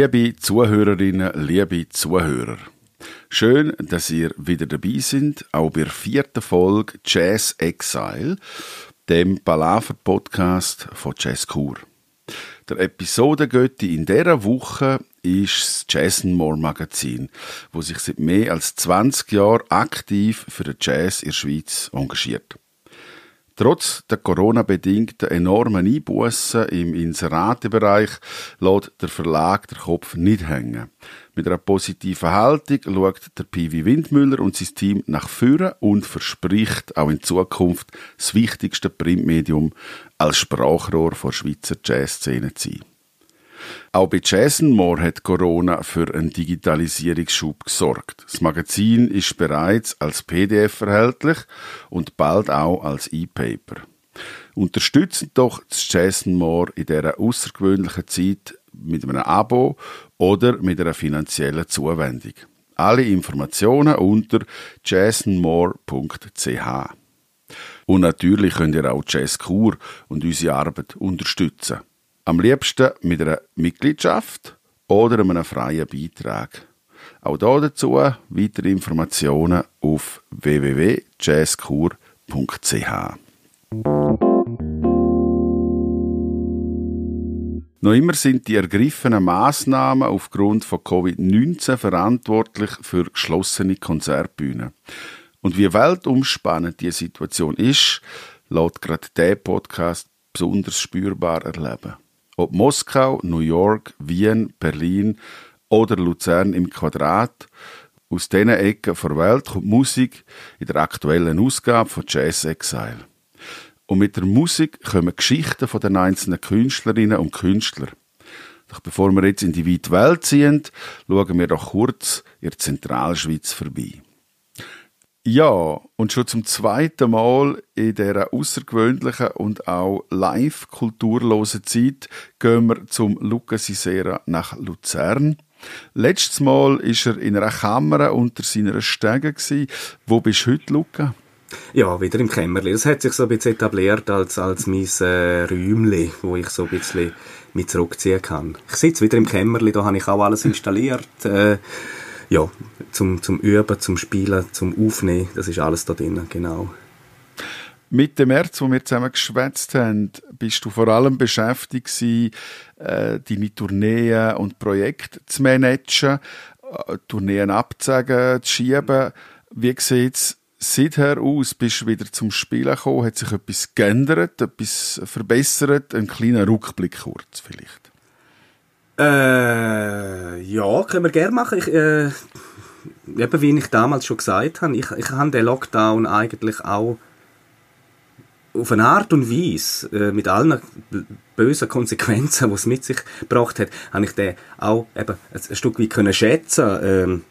Liebe Zuhörerinnen, liebe Zuhörer. Schön, dass ihr wieder dabei sind, auch bei der vierten Folge Jazz Exile, dem Palaver-Podcast von Jazz Kur. Der Episodengötti in dieser Woche ist das Jazz More Magazin, wo sich seit mehr als 20 Jahren aktiv für den Jazz in der Schweiz engagiert. Trotz der Corona-bedingten enormen Einbußen im Inseratebereich lässt der Verlag den Kopf nicht hängen. Mit einer positiven Haltung schaut der Pivi Windmüller und sein Team nach vorne und verspricht auch in Zukunft das wichtigste Printmedium als Sprachrohr der Schweizer Jazzszene zu sein. Auch bei Jason hat Corona für einen Digitalisierungsschub gesorgt. Das Magazin ist bereits als PDF erhältlich und bald auch als E-Paper. Unterstützen doch das Jason Moore in dieser außergewöhnlichen Zeit mit einem Abo oder mit einer finanziellen Zuwendung. Alle Informationen unter jasonmore.ch. Und natürlich könnt ihr auch Jazz Kur und unsere Arbeit unterstützen. Am liebsten mit einer Mitgliedschaft oder einem freien Beitrag. Auch dazu weitere Informationen auf www.jazzkur.ch. Noch immer sind die ergriffenen Maßnahmen aufgrund von Covid-19 verantwortlich für geschlossene Konzertbühnen. Und wie weltumspannend die Situation ist, lässt gerade der Podcast besonders spürbar erleben. Ob Moskau, New York, Wien, Berlin oder Luzern im Quadrat, aus diesen Ecken der Welt kommt Musik in der aktuellen Ausgabe von Jazz Exile. Und mit der Musik kommen Geschichten von den einzelnen Künstlerinnen und Künstlern. Doch bevor wir jetzt in die weite Welt ziehen, schauen wir doch kurz in der Zentralschweiz vorbei. Ja, und schon zum zweiten Mal in dieser außergewöhnlichen und auch live kulturlosen Zeit gehen wir zum Luca Sisera nach Luzern. Letztes Mal ist er in einer Kammer unter seiner Stege Wo bist du heute, Luca? Ja, wieder im Kämmerli. Das hat sich so ein bisschen etabliert als, als mein äh, Räumchen, wo ich so ein bisschen mit zurückziehen kann. Ich sitze wieder im Kämmerli, da habe ich auch alles installiert. Äh, ja, zum, zum Üben, zum Spielen, zum Aufnehmen, das ist alles da drin, genau. Mit dem März, wo wir zusammen geschwätzt haben, bist du vor allem beschäftigt gewesen, äh, deine Tourneen und Projekte zu managen, äh, Tourneen abzusagen, zu schieben. Wie sieht es seither aus? Bist du wieder zum Spielen gekommen? Hat sich etwas geändert, etwas verbessert? Ein kleiner Rückblick kurz vielleicht. Äh, ja, können wir gerne machen. Ich, äh, eben wie ich damals schon gesagt habe, ich, ich habe den Lockdown eigentlich auch auf eine Art und Weise, äh, mit allen bösen Konsequenzen, die es mit sich gebracht hat, habe ich den auch eben ein, Stück weit können schätzen ähm,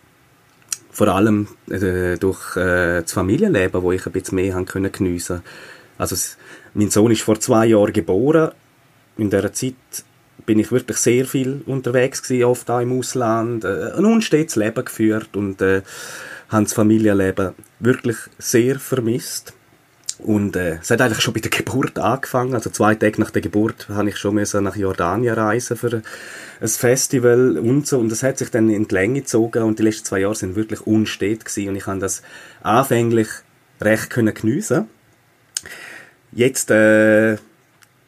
vor allem äh, durch äh, das Familienleben, wo ich ein bisschen mehr haben können geniessen. Also mein Sohn ist vor zwei Jahren geboren. In dieser Zeit bin ich wirklich sehr viel unterwegs gewesen, oft auch im Ausland, äh, ein unstetes Leben geführt und äh, habe das Familienleben wirklich sehr vermisst. Und äh, es hat eigentlich schon bei der Geburt angefangen. Also zwei Tage nach der Geburt habe ich schon nach Jordanien reisen für ein Festival und so. Und das hat sich dann in die Länge gezogen und die letzten zwei Jahre sind wirklich unstet gewesen. Und ich habe das anfänglich recht geniessen. Jetzt äh,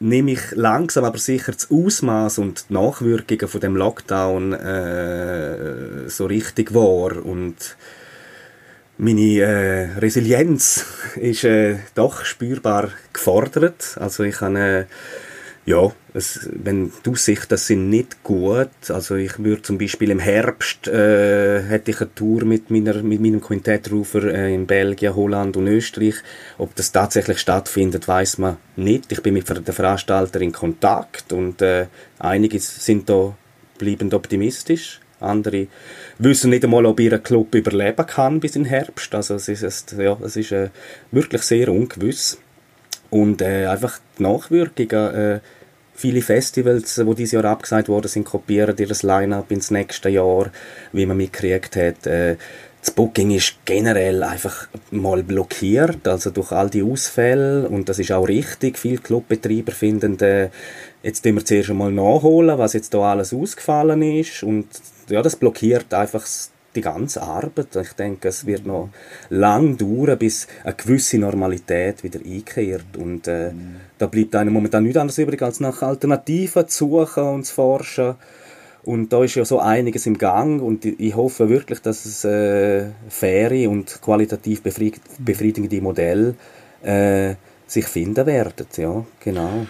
nehme ich langsam aber sicher das Ausmaß und die Nachwirkungen von dem Lockdown äh, so richtig wahr und meine äh, Resilienz ist äh, doch spürbar gefordert. Also ich habe äh, ja, es, wenn die Aussichten sind nicht gut. Also ich würde zum Beispiel im Herbst äh, hätte ich eine Tour mit meiner mit meinem Quintettrufer äh, in Belgien, Holland und Österreich. Ob das tatsächlich stattfindet, weiß man nicht. Ich bin mit der Veranstalter in Kontakt und äh, einige sind da bleibend optimistisch. Andere wissen nicht einmal, ob ihr Club überleben kann bis im Herbst. Also es ist, ja, es ist äh, wirklich sehr ungewiss. Und äh, einfach Nachwirkungen, äh, viele Festivals, die dieses Jahr abgesagt worden sind, kopieren ihr Line-Up ins nächste Jahr, wie man mitgekriegt hat. Äh, das Booking ist generell einfach mal blockiert, also durch all die Ausfälle und das ist auch richtig. Viele Clubbetreiber finden, äh, jetzt müssen wir zuerst einmal nachholen, was jetzt da alles ausgefallen ist und ja, das blockiert einfach die ganze Arbeit. Ich denke, es wird noch lang dauern, bis eine gewisse Normalität wieder einkehrt und äh, mhm. da bleibt einem momentan nichts anderes übrig, als nach Alternativen zu suchen und zu forschen und da ist ja so einiges im Gang und ich hoffe wirklich, dass es äh, faire und qualitativ befriedigende Modelle äh, sich finden werden. Ja, genau.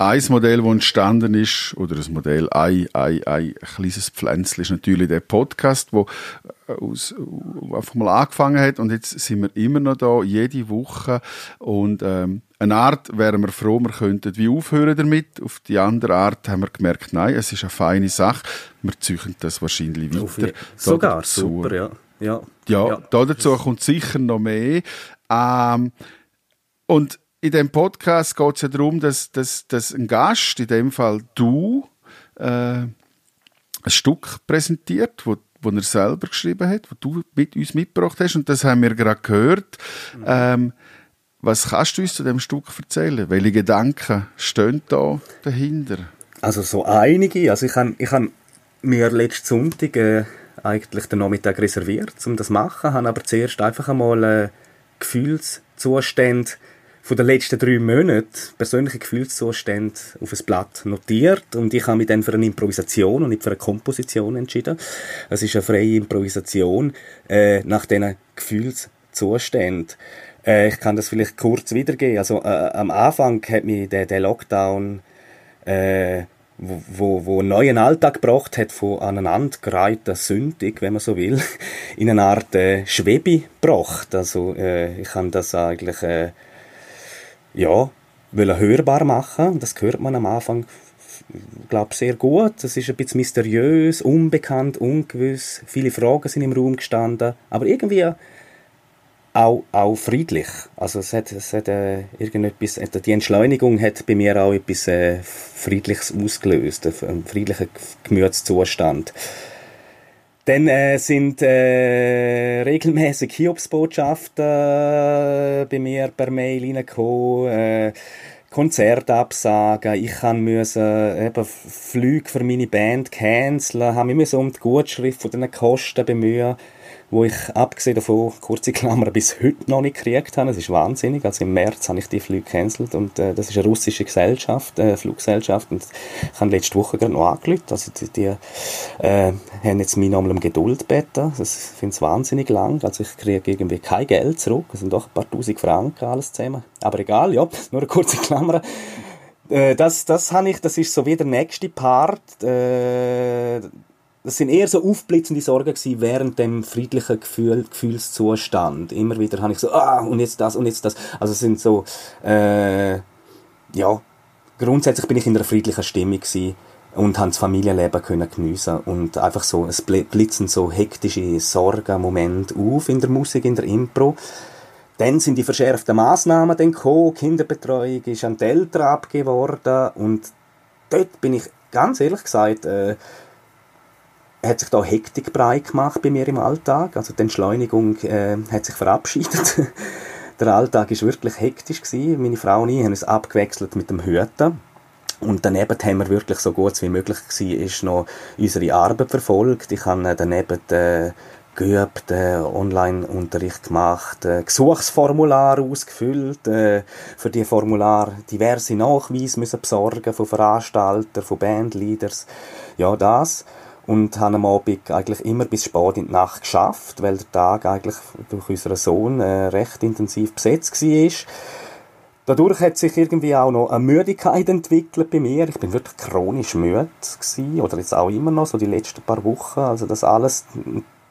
Ein Modell, das entstanden ist, oder ein Modell, ein, ein, ein kleines Pflänzchen, ist natürlich der Podcast, wo äh, aus, einfach mal angefangen hat und jetzt sind wir immer noch da, jede Woche und ähm, eine Art wären wir froh, wir könnten wie aufhören damit. Auf die andere Art haben wir gemerkt, nein, es ist eine feine Sache. Wir züchen das wahrscheinlich weiter. Sogar, dazu, super, ja. Ja, ja, ja. Da dazu kommt sicher noch mehr. Ähm, und in dem Podcast geht es ja darum, dass, dass, dass ein Gast, in dem Fall du, äh, ein Stück präsentiert, wo wo er selber geschrieben hat, wo du mit uns mitgebracht hast. Und das haben wir gerade gehört. Mhm. Ähm, was kannst du uns zu dem Stück erzählen? Welche Gedanken stehen da dahinter? Also so einige. Also ich habe ich hab mir letzten Sonntag äh, eigentlich den Nachmittag reserviert, um das zu machen. Habe aber zuerst einfach einmal äh, Gefühlszustände von den letzten drei Monaten, persönliche Gefühlszustände auf ein Blatt notiert und ich habe mich dann für eine Improvisation und nicht für eine Komposition entschieden. Es ist eine freie Improvisation äh, nach diesen Gefühlszuständen. Äh, ich kann das vielleicht kurz wiedergeben. Also äh, am Anfang hat mich der, der Lockdown, äh, wo, wo, wo einen neuen Alltag gebracht hat von aneinandergereihter Sündig, wenn man so will, in eine Art äh, Schwebe gebracht. Also äh, ich kann das eigentlich äh, ja wollen hörbar machen. Das hört man am Anfang glaube sehr gut. Es ist ein bisschen mysteriös, unbekannt, ungewiss. Viele Fragen sind im Raum gestanden, aber irgendwie auch, auch friedlich. Also es hat, es hat äh, irgendetwas, äh, die Entschleunigung hat bei mir auch etwas äh, Friedliches ausgelöst, einen friedlichen Gemütszustand. Dann äh, sind äh, regelmäßig Hiobsbotschaften äh, bei mir per Mail reingekommen. Äh, Konzertabsagen, ich müssen eben Flüge für meine Band canceln, habe mich um die Gutschrift von diesen Kosten bemühen wo ich abgesehen davon, kurze Klammer, bis heute noch nicht gekriegt habe. Das ist wahnsinnig. Also im März habe ich die Flüge gecancelt und äh, das ist eine russische Gesellschaft, äh, Fluggesellschaft und ich habe letzte Woche gerade noch angerufen. Also die, die äh, haben jetzt mich nochmal um Geduld gebeten. Das finde ich wahnsinnig lang. Also ich kriege irgendwie kein Geld zurück. Das sind doch ein paar tausend Franken alles zusammen. Aber egal, ja, nur eine kurze Klammer äh, das, das habe ich, das ist so wie der nächste Part. Äh, das sind eher so aufblitzende Sorgen gewesen während dem friedlichen Gefühl, Gefühlszustand. Immer wieder habe ich so, ah, und jetzt das, und jetzt das. Also es sind so, äh, ja, grundsätzlich bin ich in einer friedlichen Stimmung gewesen und habe das Familienleben können geniessen und einfach so, es blitzen so hektische Sorgen, Momente auf in der Musik, in der Impro. Dann sind die verschärften Massnahmen dann gekommen, Kinderbetreuung ist an die Eltern abgegeben worden und dort bin ich ganz ehrlich gesagt, äh, hat sich da Hektik breit gemacht bei mir im Alltag. Also die Entschleunigung äh, hat sich verabschiedet. Der Alltag ist wirklich hektisch gewesen. Meine Frau und ich haben uns abgewechselt mit dem Hüten. Und daneben haben wir wirklich so gut wie möglich gewesen, ist noch unsere Arbeit verfolgt. Ich habe daneben äh, geübt, äh, Online-Unterricht gemacht, äh, Gesuchsformular ausgefüllt, äh, für die Formular diverse Nachweise müssen besorgen von Veranstaltern, von Bandleaders, ja das und haben am Abend eigentlich immer bis spät in die Nacht geschafft, weil der Tag eigentlich durch unseren Sohn äh, recht intensiv besetzt war. Dadurch hat sich irgendwie auch noch eine Müdigkeit entwickelt bei mir. Ich bin wirklich chronisch müde oder jetzt auch immer noch, so die letzten paar Wochen. Also das alles,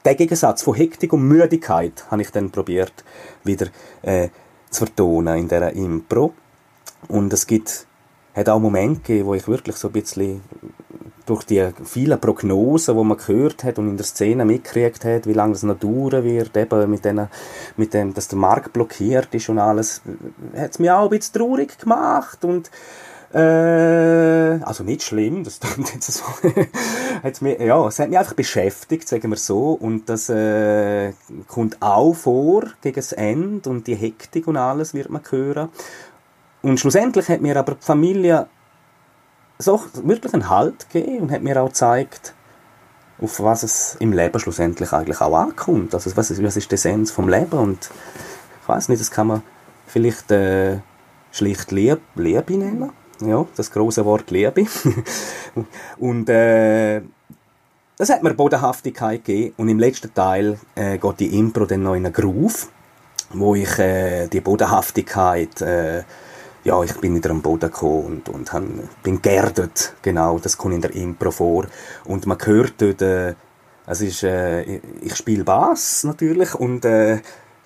der Gegensatz von Hektik und Müdigkeit habe ich dann probiert wieder äh, zu vertonen in dieser Impro. Und es gibt, hat auch Momente gegeben, wo ich wirklich so ein bisschen durch die vielen Prognosen, die man gehört hat und in der Szene mitgekriegt hat, wie lange es noch dauern wird, eben mit, denen, mit dem, dass der Markt blockiert ist und alles, hat es mich auch ein bisschen traurig gemacht und Äh, also nicht schlimm, das klingt jetzt so. hat's mir, ja, es hat mich einfach beschäftigt, sagen wir so. Und das äh, kommt auch vor gegen das Ende und die Hektik und alles wird man hören. Und schlussendlich hat mir aber die Familie so wirklich einen Halt gegeben und hat mir auch gezeigt, auf was es im Leben schlussendlich eigentlich auch ankommt. Also was ist, was ist der Essenz vom Leben und ich weiß nicht, das kann man vielleicht äh, schlicht Liebe, Liebe nennen ja, das große Wort Liebe. und äh, das hat mir Bodenhaftigkeit gegeben. Und im letzten Teil äh, geht die Impro dann noch in einen Groove, wo ich äh, die Bodenhaftigkeit, äh, ja, ich bin wieder am Boden gekommen und, und han, bin geerdet, genau, das kommt in der Impro vor. Und man hört dort, äh, es ist, äh, ich spiele Bass natürlich und äh,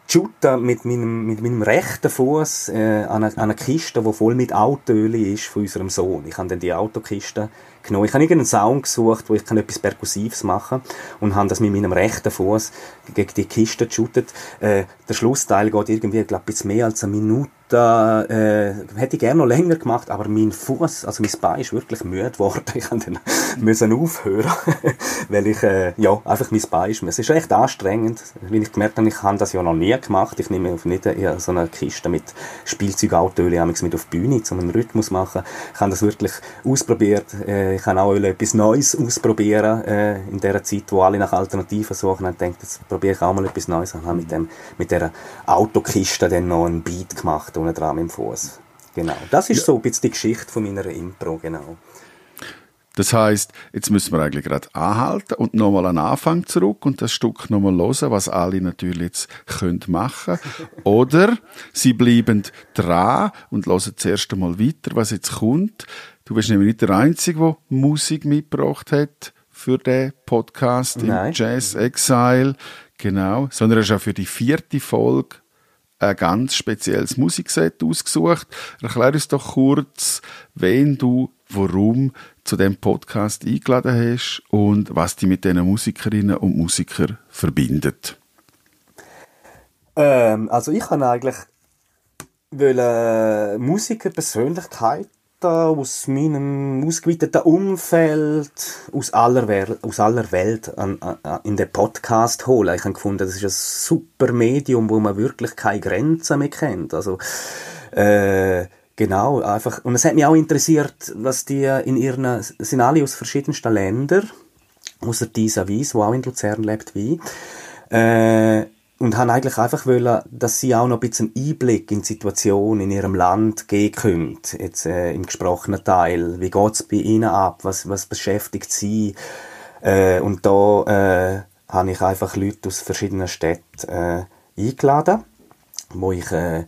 shoote mit meinem, mit meinem rechten Fuß äh, an, eine, an eine Kiste, die voll mit Autoöl ist von unserem Sohn. Ich habe dann die Autokiste genommen. Ich habe irgendeinen Sound gesucht, wo ich kann etwas Perkussives machen und habe das mit meinem rechten Fuß gegen die Kiste geshootet. Äh, der Schlussteil geht irgendwie, glaube ich, mehr als eine Minute da äh, hätte ich gerne noch länger gemacht, aber mein Fuß, also mein Bein ist wirklich müde geworden. Ich musste müssen aufhören, weil ich äh, ja einfach mein Bein ist. Es ist echt anstrengend, weil ich gemerkt habe, ich habe das ja noch nie gemacht. Ich nehme nicht äh, so eine Kiste mit Spielzeugautöle mit auf die Bühne, um einen Rhythmus zu machen. Ich habe das wirklich ausprobiert. Äh, ich kann auch etwas Neues ausprobieren äh, in der Zeit, wo alle nach Alternativen suchen. Und denke, jetzt probiere ich auch mal etwas Neues. Ich habe mit dem mit der Autokiste dann noch einen Beat gemacht dran mit dem Fuß. Genau. Das ist ja. so ein bisschen die Geschichte von meiner Impro, genau. Das heißt, jetzt müssen wir eigentlich gerade anhalten und nochmal an Anfang zurück und das Stück nochmal hören, was alle natürlich jetzt können machen Oder sie bleiben dran und hören zuerst einmal weiter, was jetzt kommt. Du bist nämlich nicht der Einzige, der Musik mitgebracht hat für den Podcast Nein. im Jazz Exile. Genau. Sondern er ist auch für die vierte Folge ein ganz spezielles Musikset ausgesucht. Erklär uns doch kurz, wen du, warum zu dem Podcast eingeladen hast und was dich mit diesen Musikerinnen und Musikern verbindet. Ähm, also ich habe eigentlich wollen Musiker, Persönlichkeit aus meinem ausgeweiteten Umfeld, aus aller, Welt, aus aller Welt an, an, in den Podcast holen. Ich habe gefunden, das ist ein super Medium, wo man wirklich keine Grenzen mehr kennt. Also, äh, genau, einfach. Und es hat mich auch interessiert, was die in ihren, sind alle aus verschiedensten Ländern, außer dieser Wies, wo auch in Luzern lebt, wie, äh, und haben eigentlich einfach wollen, dass sie auch noch ein bisschen Einblick in die Situation in ihrem Land geben können. Jetzt äh, im gesprochenen Teil. Wie geht's bei ihnen ab? Was, was beschäftigt sie? Äh, und da äh, habe ich einfach Leute aus verschiedenen Städten äh, eingeladen, wo ich äh,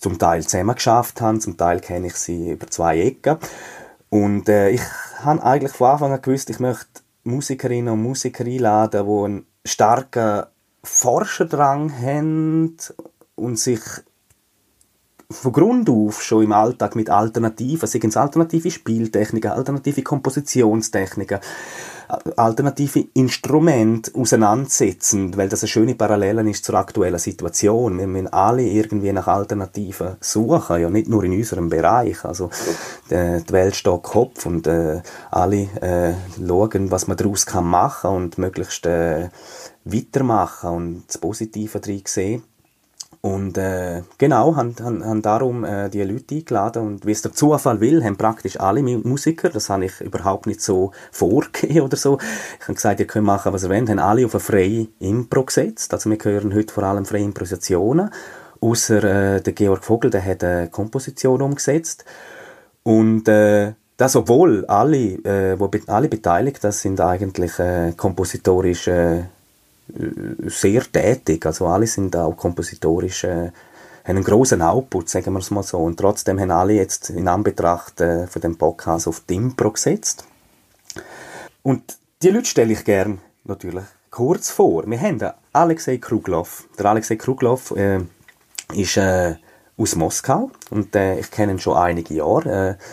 zum Teil zusammen geschafft habe, zum Teil kenne ich sie über zwei Ecken. Und äh, ich habe eigentlich von Anfang an gewusst, ich möchte Musikerinnen und Musiker einladen, die einen starken Forscherdrang haben und sich von Grund auf schon im Alltag mit Alternativen, seien es alternative Spieltechniken, alternative Kompositionstechniken, alternative Instrumente auseinandersetzen, weil das eine schöne Parallele ist zur aktuellen Situation. Wir müssen alle irgendwie nach Alternativen suchen, ja nicht nur in unserem Bereich. Also die, Welt steht Kopf und äh, alle äh, schauen, was man daraus kann machen und möglichst äh, weitermachen und das Positive drin sehen. Und äh, genau, haben, haben, haben darum äh, die Leute eingeladen und wie es der Zufall will, haben praktisch alle Musiker, das habe ich überhaupt nicht so vorgegeben oder so. Ich habe gesagt, ihr könnt machen, was ihr wollt, haben alle auf eine freie Impro gesetzt. Also wir hören heute vor allem freie Improvisationen. Außer äh, der Georg Vogel, der hat eine Komposition umgesetzt. Und äh, das, obwohl alle, äh, wo alle beteiligt, sind eigentlich äh, kompositorische sehr tätig. Also alle sind auch kompositorisch, äh, haben einen großen Output, sagen wir es mal so. Und trotzdem haben alle jetzt in Anbetracht äh, von dem Podcast auf Timpro gesetzt. Und die Leute stelle ich gern natürlich kurz vor. Wir haben den Alexei Krugloff. Der Alexei Krugloff äh, ist äh, aus Moskau und äh, ich kenne ihn schon einige Jahre. Äh,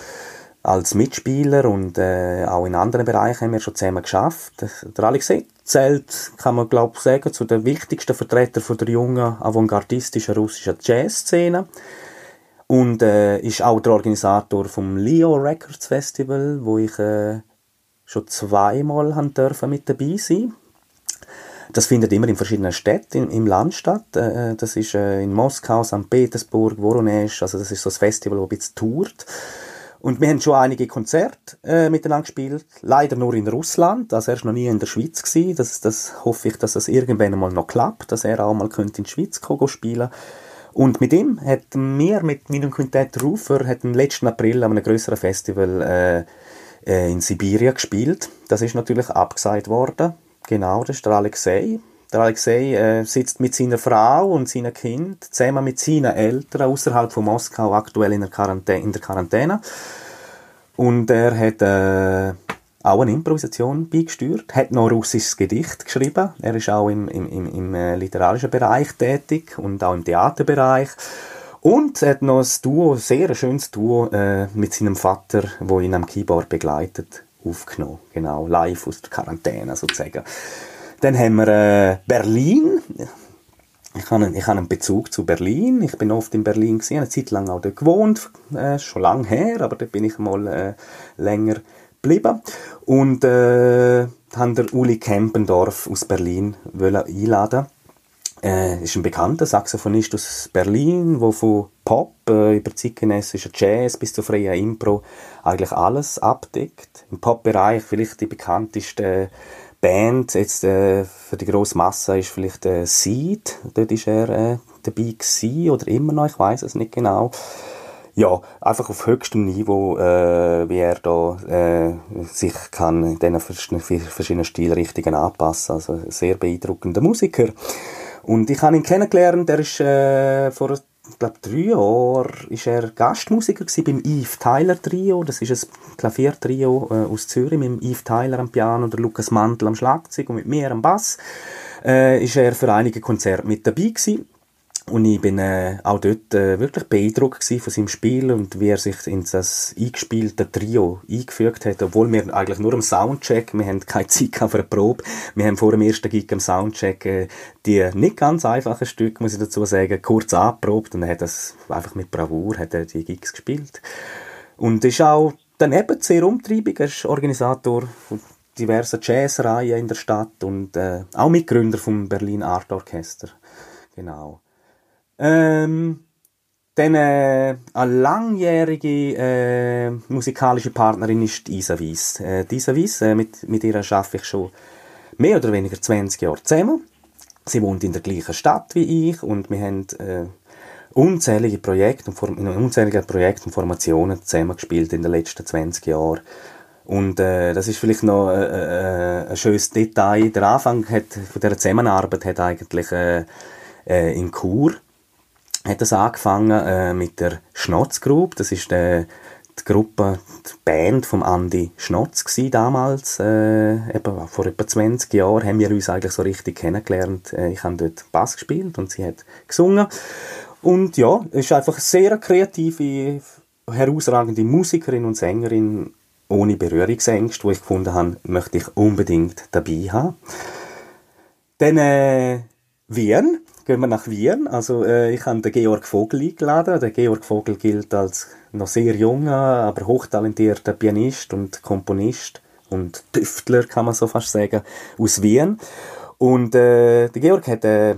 als Mitspieler und äh, auch in anderen Bereichen haben wir schon zusammen geschafft. Der Alexei zählt, kann man glaube sagen, zu den wichtigsten Vertretern von der jungen avantgardistischen russischen Jazzszene. und äh, ist auch der Organisator vom Leo Records Festival, wo ich äh, schon zweimal dürfen mit dabei sein. Das findet immer in verschiedenen Städten im, im Land statt. Äh, das ist äh, in Moskau, St. Petersburg, Voronezh. Also das ist so ein Festival, das ein bisschen tourt. Und wir haben schon einige Konzerte äh, miteinander gespielt. Leider nur in Russland. Also er war noch nie in der Schweiz. Gewesen. Das, das hoffe ich, dass das irgendwann mal noch klappt, dass er auch mal in die Schweiz kommen, spielen Und mit ihm hat wir, mit meinem Quintett Rufer, hat im letzten April an einem größeren Festival äh, äh, in Sibirien gespielt. Das ist natürlich abgesagt worden. Genau, das ist der Alexei. Der Alexei äh, sitzt mit seiner Frau und seinem Kind zusammen mit seinen Eltern außerhalb von Moskau aktuell in der, Quarantäne. In der Quarantäne. Und er hat äh, auch eine Improvisation beigesteuert, hat noch ein russisches Gedicht geschrieben. Er ist auch im, im, im, im äh, literarischen Bereich tätig und auch im Theaterbereich. Und er hat noch ein Duo, sehr schönes Duo äh, mit seinem Vater, wo ihn am Keyboard begleitet, aufgenommen. Genau, live aus der Quarantäne sozusagen. Dann haben wir äh, Berlin. Ich habe, einen, ich einen Bezug zu Berlin. Ich bin oft in Berlin gewesen, eine Zeit lang auch dort gewohnt, äh, schon lange her, aber da bin ich mal äh, länger geblieben. Und äh, haben der Uli Kempendorf aus Berlin einladen äh, ist ein bekannter Saxophonist aus Berlin, der von Pop äh, über zeitgenössischen Jazz bis zu freier Impro eigentlich alles abdeckt. Im Pop-Bereich vielleicht die bekannteste Band jetzt äh, für die grosse Masse ist vielleicht äh, Seed. Dort ist er äh, dabei gewesen, oder immer noch, ich weiß es nicht genau. Ja, einfach auf höchstem Niveau, äh, wie er da äh, sich kann in diesen verschiedenen Stilrichtungen anpassen. Also sehr beeindruckender Musiker. Und ich habe ihn kennengelernt, er ist äh, vor, ich glaube, drei Jahren ist er Gastmusiker beim Yves Tyler Trio. Das ist ein Klaviertrio äh, aus Zürich mit Yves Tyler am Piano, der Lukas Mantel am Schlagzeug und mit mir am Bass. Äh, ist er für einige Konzerte mit dabei gewesen. Und ich bin äh, auch dort äh, wirklich beeindruckt von seinem Spiel und wie er sich in das eingespielte Trio eingefügt hat, obwohl wir eigentlich nur am Soundcheck, wir haben keine Zeit für eine Probe, wir haben vor dem ersten Gig am Soundcheck äh, die nicht ganz einfachen Stücke, muss ich dazu sagen, kurz angeprobt und er hat das einfach mit Bravour hat er die Gigs gespielt. Und ist auch daneben sehr umtriebig, er ist Organisator von diversen Jazzreihen in der Stadt und äh, auch Mitgründer vom Berlin Art Orchester. Genau. Ähm, dann äh, eine langjährige äh, musikalische Partnerin ist Isa Weiss. Äh, Isa Weiss, äh, mit, mit ihr arbeite ich schon mehr oder weniger 20 Jahre zusammen. Sie wohnt in der gleichen Stadt wie ich und wir haben äh, unzählige Projekte und unzählige Projekte und Formationen zusammengespielt in den letzten 20 Jahren. Und äh, das ist vielleicht noch äh, äh, ein schönes Detail. Der Anfang hat, von dieser Zusammenarbeit hat eigentlich äh, äh, in Chur hat das angefangen äh, mit der Schnotz Group. Das ist der, die Gruppe, die Band von Andy Schnotz gsi damals, äh, eben vor etwa 20 Jahren haben wir uns eigentlich so richtig kennengelernt. Äh, ich habe dort Bass gespielt und sie hat gesungen. Und ja, ist einfach eine sehr kreative, herausragende Musikerin und Sängerin ohne Berührungsängste, wo ich gefunden habe, möchte ich unbedingt dabei haben. Dann äh, Wien gehen wir nach Wien. Also äh, ich habe den Georg Vogel eingeladen. Der Georg Vogel gilt als noch sehr junger, aber hochtalentierter Pianist und Komponist und Tüftler, kann man so fast sagen, aus Wien. Und äh, der Georg hat äh,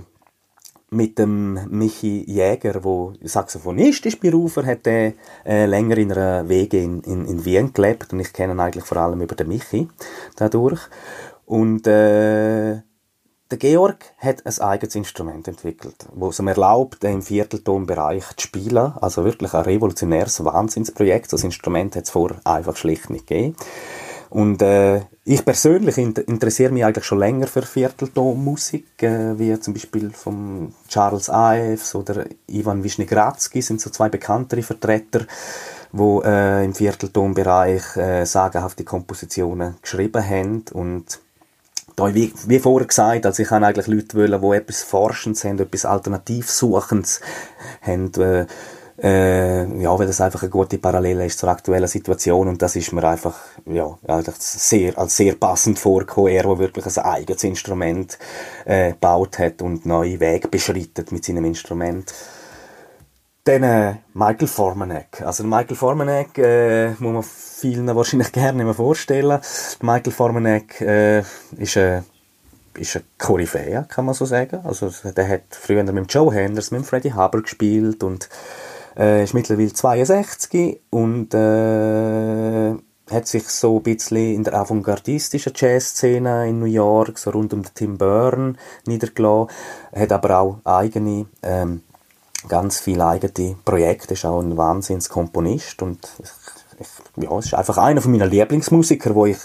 mit dem Michi Jäger, wo Saxophonist ist Berufer, hat er äh, länger in einer Wege in, in, in Wien gelebt und ich kenne ihn eigentlich vor allem über den Michi dadurch. Und äh, der Georg hat ein eigenes Instrument entwickelt, es ihm erlaubt, im Vierteltonbereich zu spielen. Also wirklich ein revolutionäres Wahnsinnsprojekt. Das Instrument hat es vorher einfach schlicht nicht gegeben. Und äh, ich persönlich interessiere mich eigentlich schon länger für Vierteltonmusik, äh, wie zum Beispiel von Charles Ives oder Ivan Wisniewski sind so zwei bekanntere Vertreter, wo äh, im Vierteltonbereich äh, sagenhafte Kompositionen geschrieben haben und da, wie, wie vorher gesagt, also ich habe eigentlich Leute wollen, die etwas Forschendes haben, etwas Alternativsuchendes haben, äh, äh, ja, weil das einfach eine gute Parallele ist zur aktuellen Situation und das ist mir einfach, ja, eigentlich sehr, als sehr passend vorgekommen, er, der wirklich ein eigenes Instrument äh, gebaut hat und neue Wege beschreitet mit seinem Instrument. Dann äh, Michael Formanek. Also Michael Formanek äh, muss man vielen wahrscheinlich gerne mehr vorstellen. Michael Formanek äh, ist, äh, ist ein Koryphäe, kann man so sagen. Also der hat früher mit Joe Henders, mit Freddie Haber gespielt und äh, ist mittlerweile 62 und äh, hat sich so ein bisschen in der avantgardistischen Jazzszene in New York, so rund um Tim Byrne, niedergelassen. Hat aber auch eigene ähm, ganz viele eigene Projekte, ist auch ein Wahnsinnskomponist und ich, ich, ja, ist einfach einer von meiner Lieblingsmusiker, wo ich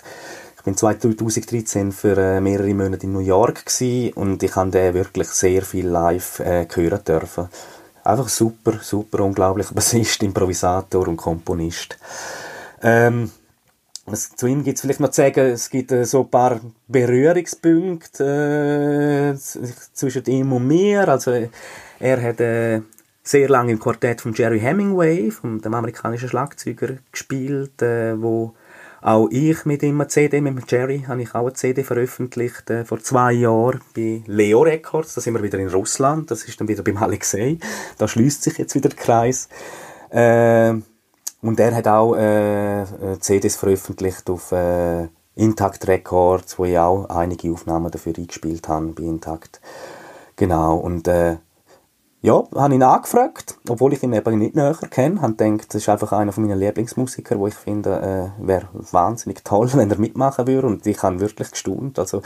ich bin 2013 für äh, mehrere Monate in New York und ich habe den wirklich sehr viel live äh, hören dürfen. Einfach super, super unglaublicher Bassist, Improvisator und Komponist. Ähm, was, zu ihm gibt es vielleicht noch zu sagen, es gibt äh, so ein paar Berührungspunkte äh, zwischen ihm und mir. Also er hat äh, sehr lange im Quartett von Jerry Hemingway, vom dem amerikanischen Schlagzeuger, gespielt, äh, wo auch ich mit ihm eine CD, mit Jerry, habe ich auch eine CD veröffentlicht äh, vor zwei Jahren bei Leo Records. Da sind wir wieder in Russland. Das ist dann wieder beim Alexei. Da schließt sich jetzt wieder der Kreis. Äh, und er hat auch äh, äh CDs veröffentlicht auf äh, Intact Records, wo ich auch einige Aufnahmen dafür eingespielt habe bei Intact. Genau. Und äh, ja, habe ihn angefragt, obwohl ich ihn eben nicht näher kenne. Habe gedacht, das ist einfach einer meiner Lieblingsmusiker, wo ich finde, äh, wäre wahnsinnig toll, wenn er mitmachen würde. Und ich habe wirklich gestaunt. Also,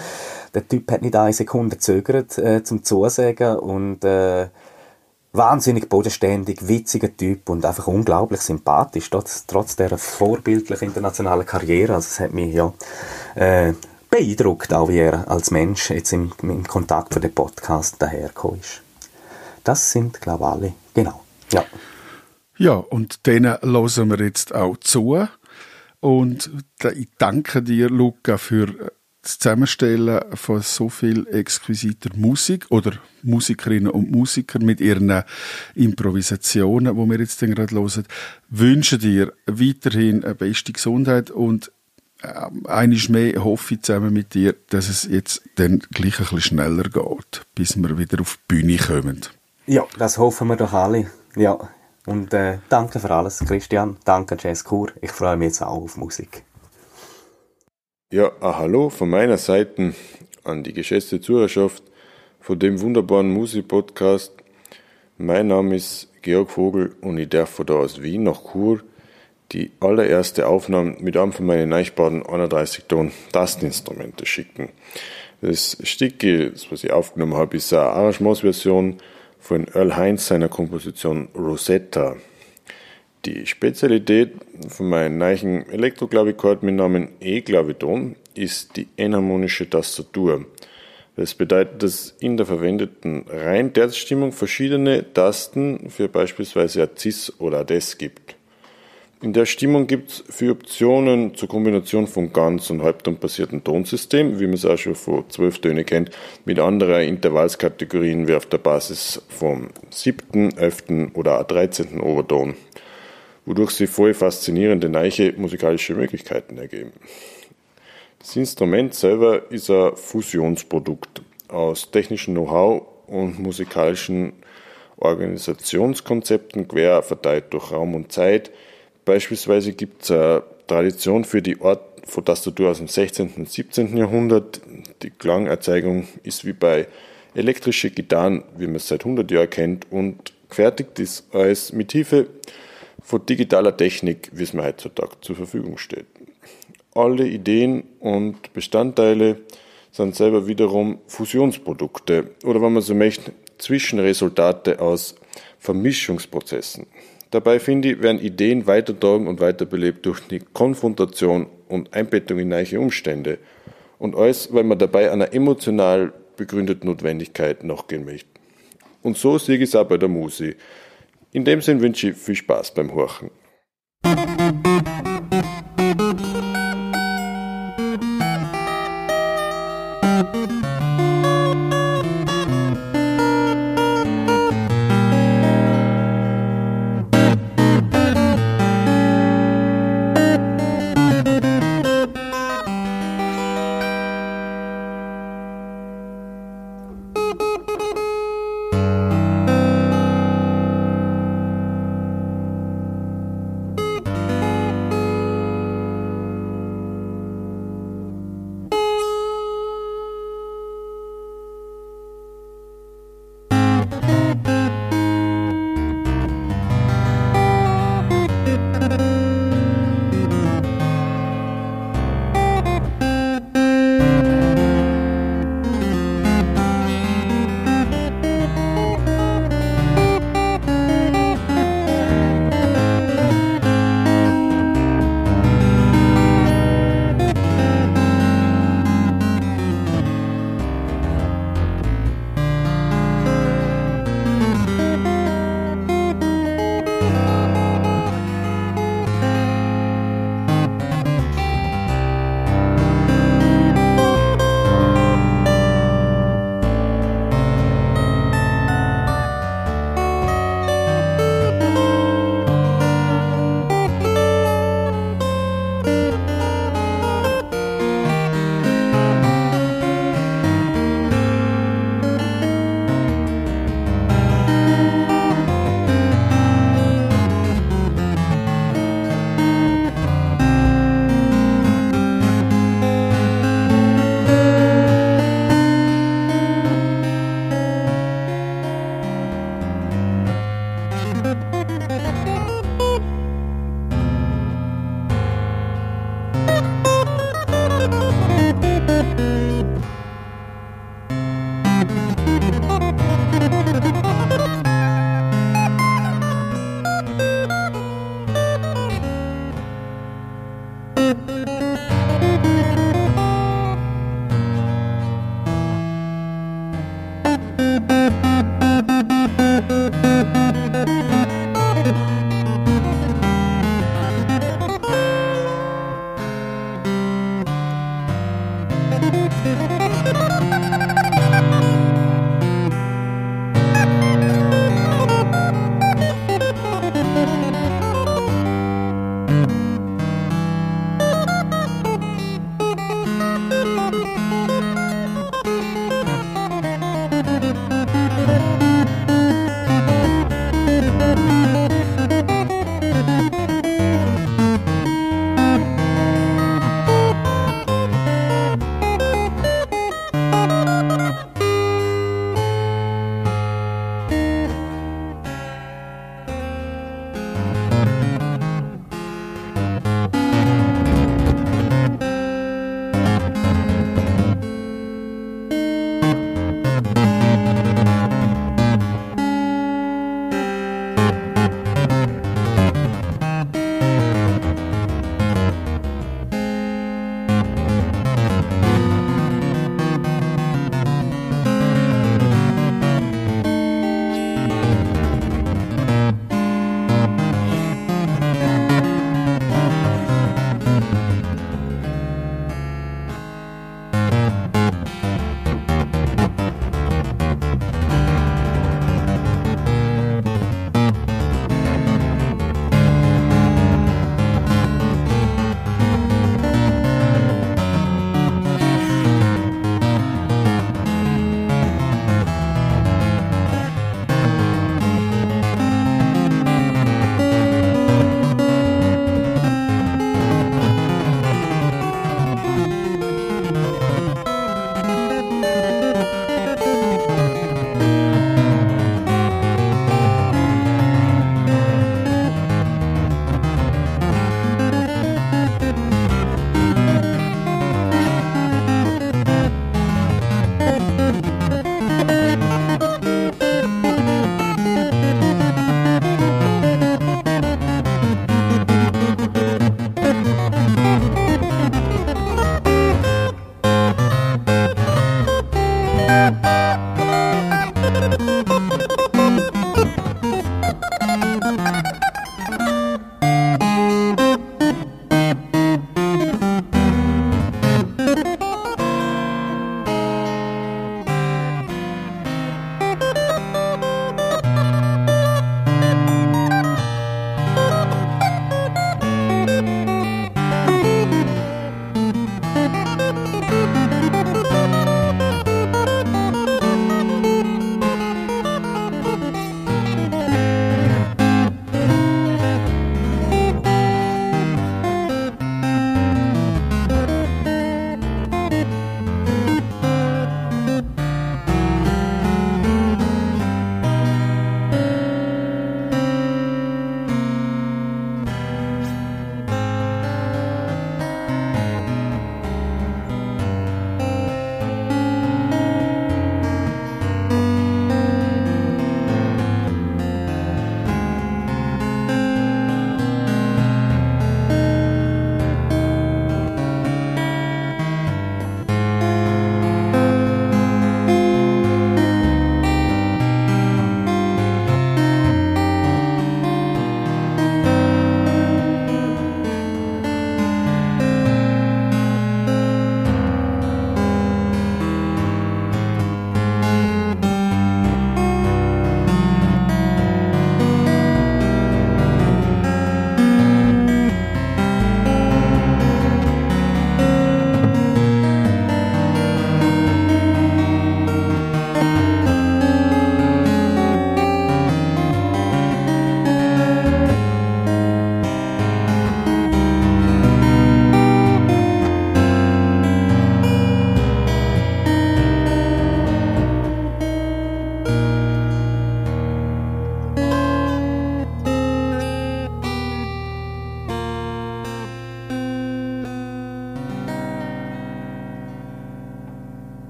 der Typ hat nicht eine Sekunde gezögert äh, zum Zusagen und äh, wahnsinnig bodenständig, witziger Typ und einfach unglaublich sympathisch, trotz, trotz dieser vorbildlichen internationalen Karriere. Also, es hat mich ja äh, beeindruckt, auch wie er als Mensch jetzt im, im Kontakt für den Podcast dahergekommen ist. Das sind, glaube ich, alle. Genau. Ja. Ja, und denen hören wir jetzt auch zu. Und ich danke dir, Luca, für das Zusammenstellen von so viel exquisiter Musik oder Musikerinnen und Musiker mit ihren Improvisationen, die wir jetzt gerade hören. Wünsche dir weiterhin eine beste Gesundheit und ähm, eines mehr hoffe ich zusammen mit dir, dass es jetzt dann gleich ein bisschen schneller geht, bis wir wieder auf die Bühne kommen. Ja, das hoffen wir doch alle. Ja. Und äh, danke für alles, Christian. Danke, Jazz Kur. Ich freue mich jetzt auch auf Musik. Ja, ah, hallo von meiner Seite an die geschätzte Zuhörerschaft von dem wunderbaren Musik-Podcast. Mein Name ist Georg Vogel und ich darf von da aus Wien nach Chur die allererste Aufnahme mit einem von meinen Neichbaden 31 Ton Tastinstrumente schicken. Das Stück, was ich aufgenommen habe, ist eine Arrangementsversion von Earl Heinz seiner Komposition Rosetta. Die Spezialität von meinem neuen Elektroklavichord mit Namen E-Klaviton ist die enharmonische Tastatur. Das bedeutet, dass in der verwendeten Rein-Terzstimmung verschiedene Tasten für beispielsweise ein Cis oder ein Des gibt. In der Stimmung gibt es vier Optionen zur Kombination von Ganz- und Halbtonbasierten Tonsystem, wie man es auch schon vor zwölf Töne kennt, mit anderen Intervallskategorien wie auf der Basis vom siebten, elften oder dreizehnten Oberton, wodurch sich voll faszinierende neue musikalische Möglichkeiten ergeben. Das Instrument selber ist ein Fusionsprodukt aus technischem Know-how und musikalischen Organisationskonzepten quer verteilt durch Raum und Zeit – Beispielsweise gibt es eine Tradition für die Art von Tastatur aus dem 16. und 17. Jahrhundert. Die Klangerzeugung ist wie bei elektrischen Gitarren, wie man es seit 100 Jahren kennt, und gefertigt ist alles mit Hilfe von digitaler Technik, wie es mir heutzutage zur Verfügung steht. Alle Ideen und Bestandteile sind selber wiederum Fusionsprodukte oder wenn man so möchte, Zwischenresultate aus Vermischungsprozessen. Dabei finde ich, werden Ideen weitertragen und weiterbelebt durch die Konfrontation und Einbettung in neue Umstände. Und alles, weil man dabei einer emotional begründeten Notwendigkeit nachgehen möchte. Und so sehe ich es auch bei der Musik. In dem Sinn wünsche ich viel Spaß beim Horchen.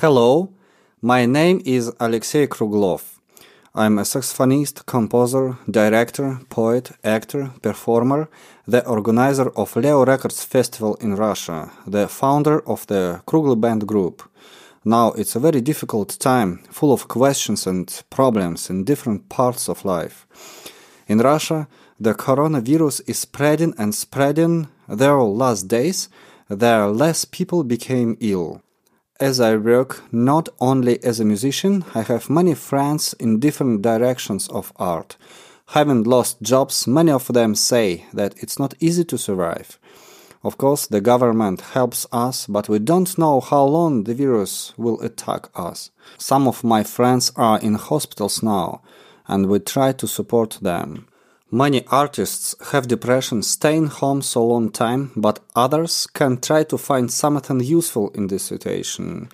Hello, my name is Alexei Kruglov. I'm a saxophonist, composer, director, poet, actor, performer, the organizer of Leo Records Festival in Russia, the founder of the Krugl Band Group. Now it's a very difficult time, full of questions and problems in different parts of life. In Russia, the coronavirus is spreading and spreading. There last days, there less people became ill. As I work not only as a musician, I have many friends in different directions of art. Having lost jobs, many of them say that it's not easy to survive. Of course, the government helps us, but we don't know how long the virus will attack us. Some of my friends are in hospitals now, and we try to support them. Many artists have depression staying home so long time, but others can try to find something useful in this situation.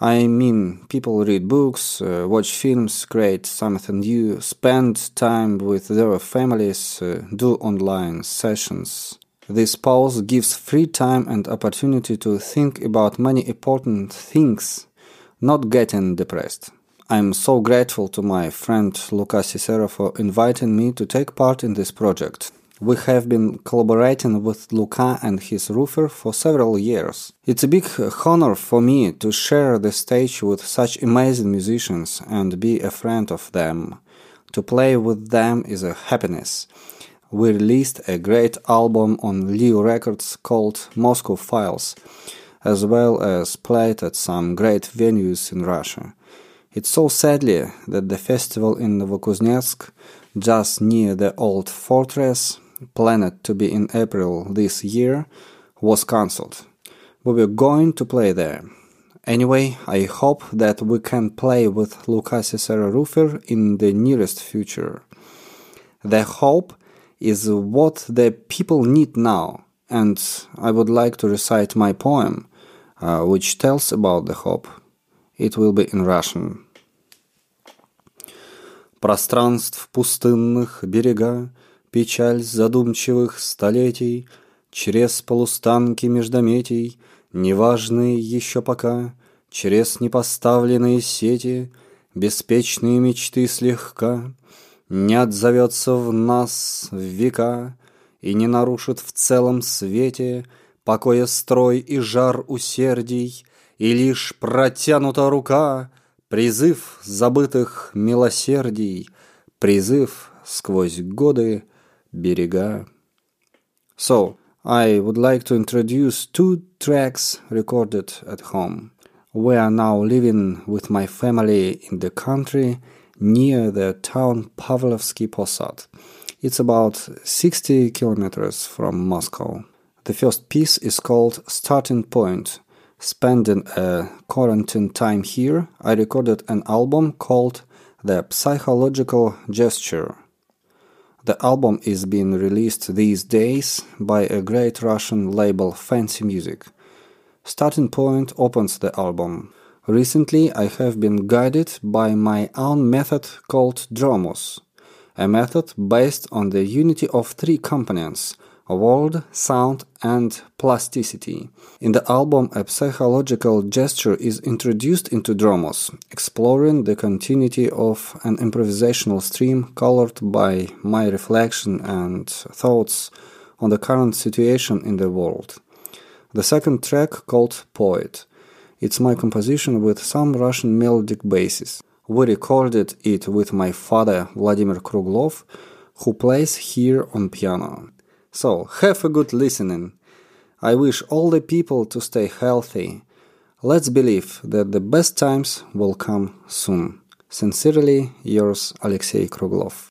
I mean, people read books, uh, watch films, create something new, spend time with their families, uh, do online sessions. This pause gives free time and opportunity to think about many important things, not getting depressed. I'm so grateful to my friend Luca Cicero for inviting me to take part in this project. We have been collaborating with Luca and his roofer for several years. It's a big honor for me to share the stage with such amazing musicians and be a friend of them. To play with them is a happiness. We released a great album on Leo Records called Moscow Files, as well as played at some great venues in Russia. It's so sadly that the festival in Novokuznetsk, just near the old fortress, planned to be in April this year, was cancelled. We were going to play there. Anyway, I hope that we can play with Luca Cicero Roofer in the nearest future. The hope is what the people need now, and I would like to recite my poem, uh, which tells about the hope. It will be in Russian. Пространств пустынных берега, Печаль задумчивых столетий, Через полустанки междометий, Неважные еще пока, Через непоставленные сети, Беспечные мечты слегка, Не отзовется в нас в века И не нарушит в целом свете Покоя строй и жар усердий, И лишь протянута рука, Призыв забытых милосердий, Призыв сквозь годы берега. So, I would like to introduce two tracks recorded at home. We are now living with my family in the country near the town Pavlovsky Posad. It's about 60 kilometers from Moscow. The first piece is called Starting Point. Spending a quarantine time here, I recorded an album called The Psychological Gesture. The album is being released these days by a great Russian label Fancy Music. Starting Point opens the album. Recently, I have been guided by my own method called Dromos, a method based on the unity of three components world, sound, and plasticity. In the album, a psychological gesture is introduced into Dromos, exploring the continuity of an improvisational stream colored by my reflection and thoughts on the current situation in the world. The second track, called Poet, it's my composition with some Russian melodic basses. We recorded it with my father, Vladimir Kruglov, who plays here on piano. So, have a good listening. I wish all the people to stay healthy. Let's believe that the best times will come soon. Sincerely, yours, Alexei Kruglov.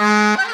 Música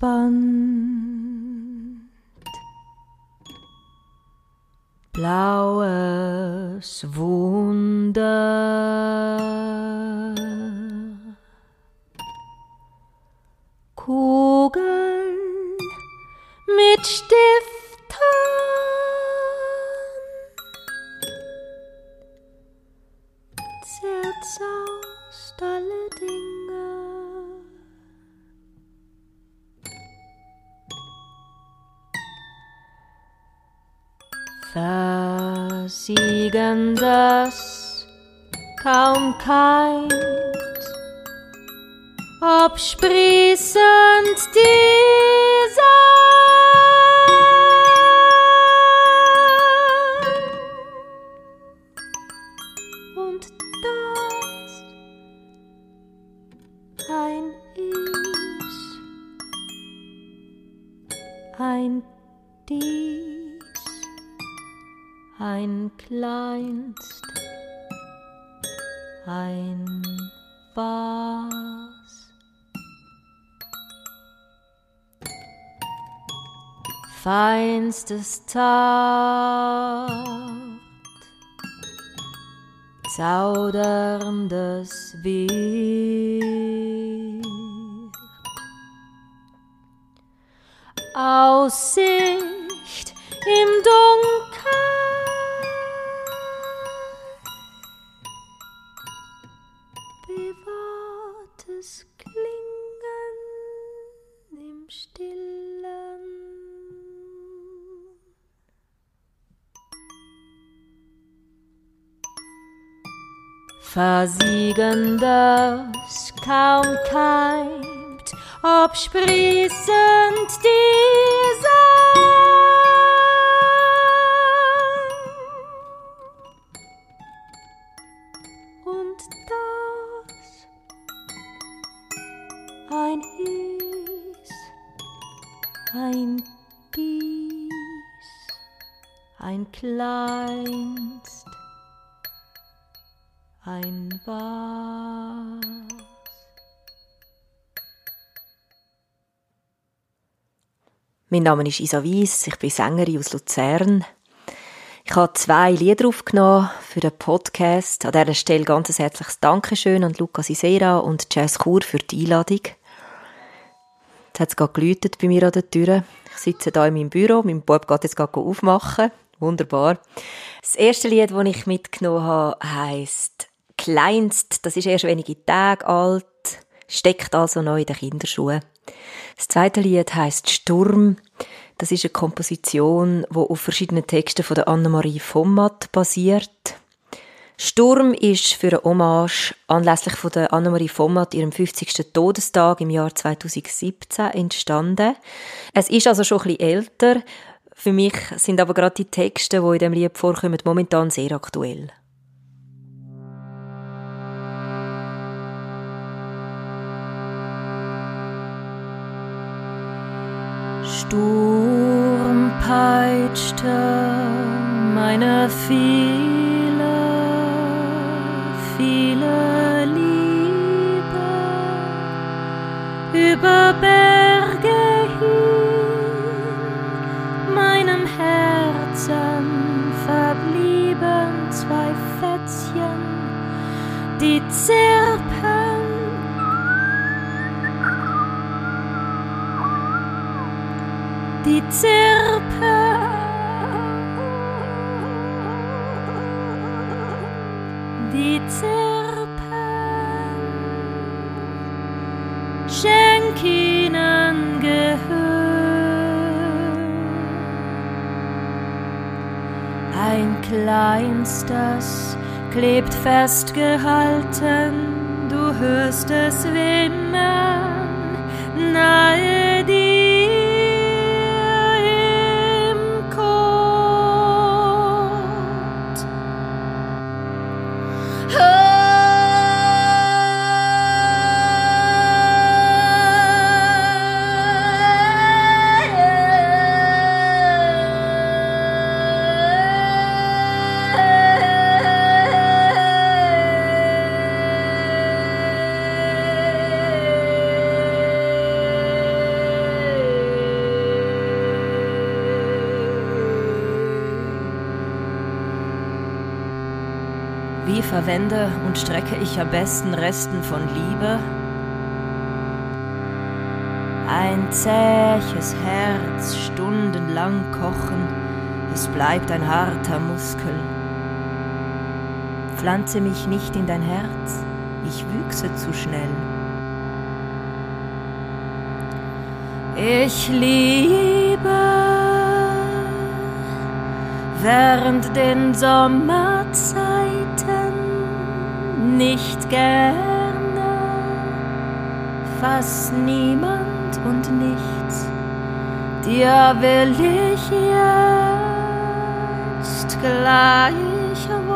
Band, blaues Wunder, Kugeln mit Stiftern. Feinstes Tat, zauderndes Wild. Aussicht Versiegendes kaum keimt, absprießend dieser. Und das ein Is, ein Dies, ein Kleinst, ein Was. Mein Name ist Isa Weiss, ich bin Sängerin aus Luzern. Ich habe zwei Lieder aufgenommen für den Podcast. An dieser Stelle ganz ein herzliches Dankeschön an Luca Isera und Jazz Chur für die Einladung. Jetzt hat es gerade geläutet bei mir an der Tür. Ich sitze hier in meinem Büro, mein Bub geht jetzt gerade aufmachen. Wunderbar. Das erste Lied, das ich mitgenommen habe, heisst Kleinst. Das ist erst wenige Tage alt, steckt also noch in den Kinderschuhen. Das zweite Lied heißt Sturm. Das ist eine Komposition, die auf verschiedenen Texten von der Annemarie Vommat basiert. Sturm ist für eine Hommage anlässlich von der Annemarie Vommat ihrem 50. Todestag im Jahr 2017 entstanden. Es ist also schon ein bisschen älter. Für mich sind aber gerade die Texte, die in dem Lied vorkommen, momentan sehr aktuell. Sturm peitschte meine viele, viele Liebe über Berge hin, meinem Herzen verblieben zwei Fätzchen, die zirpen die Zirpe. Die Zirpe. Schenk ihnen Gehör. Ein kleinstes klebt festgehalten, du hörst es wimmern nahe verwende und strecke ich am besten Resten von Liebe? Ein zähes Herz stundenlang kochen, es bleibt ein harter Muskel. Pflanze mich nicht in dein Herz, ich wüchse zu schnell. Ich liebe während den Sommerzeiten nicht gerne, fast niemand und nichts. Dir will ich jetzt gleichwohl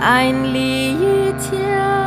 ein Liedchen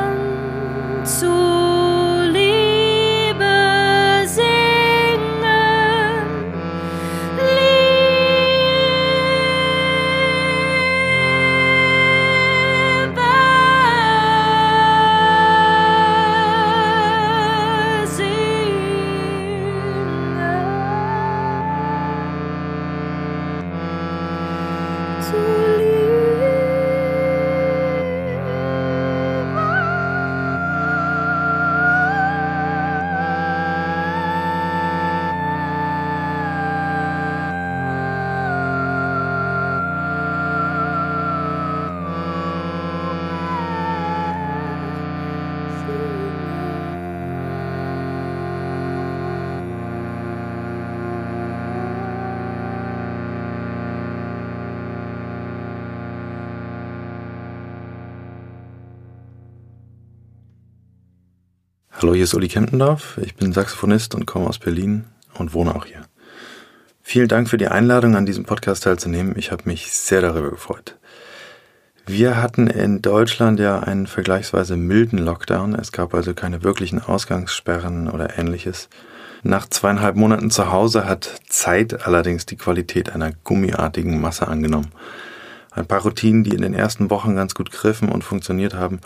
Hallo, hier ist Uli Kempendorf. Ich bin Saxophonist und komme aus Berlin und wohne auch hier. Vielen Dank für die Einladung, an diesem Podcast teilzunehmen. Ich habe mich sehr darüber gefreut. Wir hatten in Deutschland ja einen vergleichsweise milden Lockdown. Es gab also keine wirklichen Ausgangssperren oder ähnliches. Nach zweieinhalb Monaten zu Hause hat Zeit allerdings die Qualität einer gummiartigen Masse angenommen. Ein paar Routinen, die in den ersten Wochen ganz gut griffen und funktioniert haben,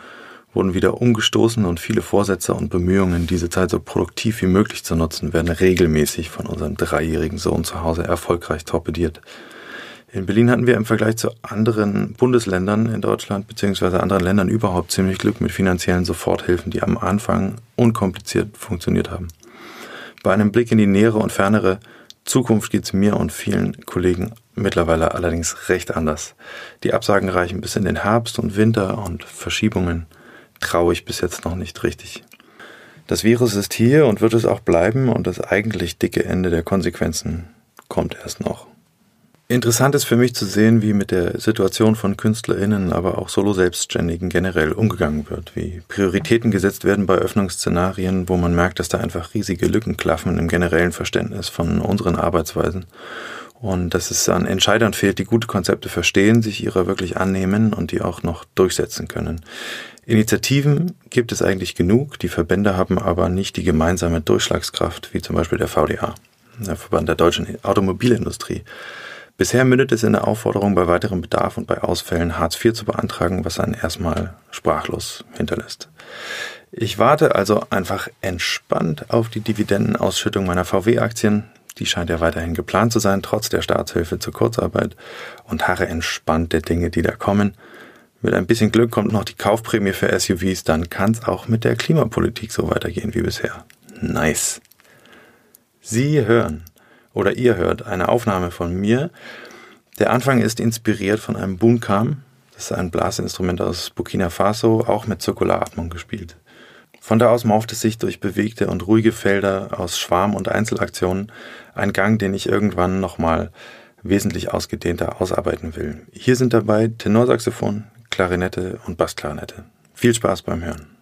wurden wieder umgestoßen und viele Vorsätze und Bemühungen, diese Zeit so produktiv wie möglich zu nutzen, werden regelmäßig von unserem dreijährigen Sohn zu Hause erfolgreich torpediert. In Berlin hatten wir im Vergleich zu anderen Bundesländern in Deutschland beziehungsweise anderen Ländern überhaupt ziemlich Glück mit finanziellen Soforthilfen, die am Anfang unkompliziert funktioniert haben. Bei einem Blick in die nähere und fernere Zukunft geht es mir und vielen Kollegen mittlerweile allerdings recht anders. Die Absagen reichen bis in den Herbst und Winter und Verschiebungen traue ich bis jetzt noch nicht richtig. Das Virus ist hier und wird es auch bleiben und das eigentlich dicke Ende der Konsequenzen kommt erst noch. Interessant ist für mich zu sehen, wie mit der Situation von KünstlerInnen, aber auch Solo-Selbstständigen generell umgegangen wird, wie Prioritäten gesetzt werden bei Öffnungsszenarien, wo man merkt, dass da einfach riesige Lücken klaffen im generellen Verständnis von unseren Arbeitsweisen und dass es an Entscheidern fehlt, die gute Konzepte verstehen, sich ihrer wirklich annehmen und die auch noch durchsetzen können. Initiativen gibt es eigentlich genug, die Verbände haben aber nicht die gemeinsame Durchschlagskraft, wie zum Beispiel der VDA, der Verband der deutschen Automobilindustrie. Bisher mündet es in der Aufforderung, bei weiterem Bedarf und bei Ausfällen Hartz IV zu beantragen, was einen erstmal sprachlos hinterlässt. Ich warte also einfach entspannt auf die Dividendenausschüttung meiner VW-Aktien. Die scheint ja weiterhin geplant zu sein, trotz der Staatshilfe zur Kurzarbeit und harre entspannt der Dinge, die da kommen. Mit ein bisschen Glück kommt noch die Kaufprämie für SUVs, dann kann es auch mit der Klimapolitik so weitergehen wie bisher. Nice. Sie hören oder ihr hört eine Aufnahme von mir. Der Anfang ist inspiriert von einem Bunkam. Das ist ein Blasinstrument aus Burkina Faso, auch mit Zirkularatmung gespielt. Von da aus mauft es sich durch bewegte und ruhige Felder aus Schwarm- und Einzelaktionen, ein Gang, den ich irgendwann nochmal wesentlich ausgedehnter ausarbeiten will. Hier sind dabei Tenorsaxophon, Klarinette und Bassklarinette. Viel Spaß beim Hören.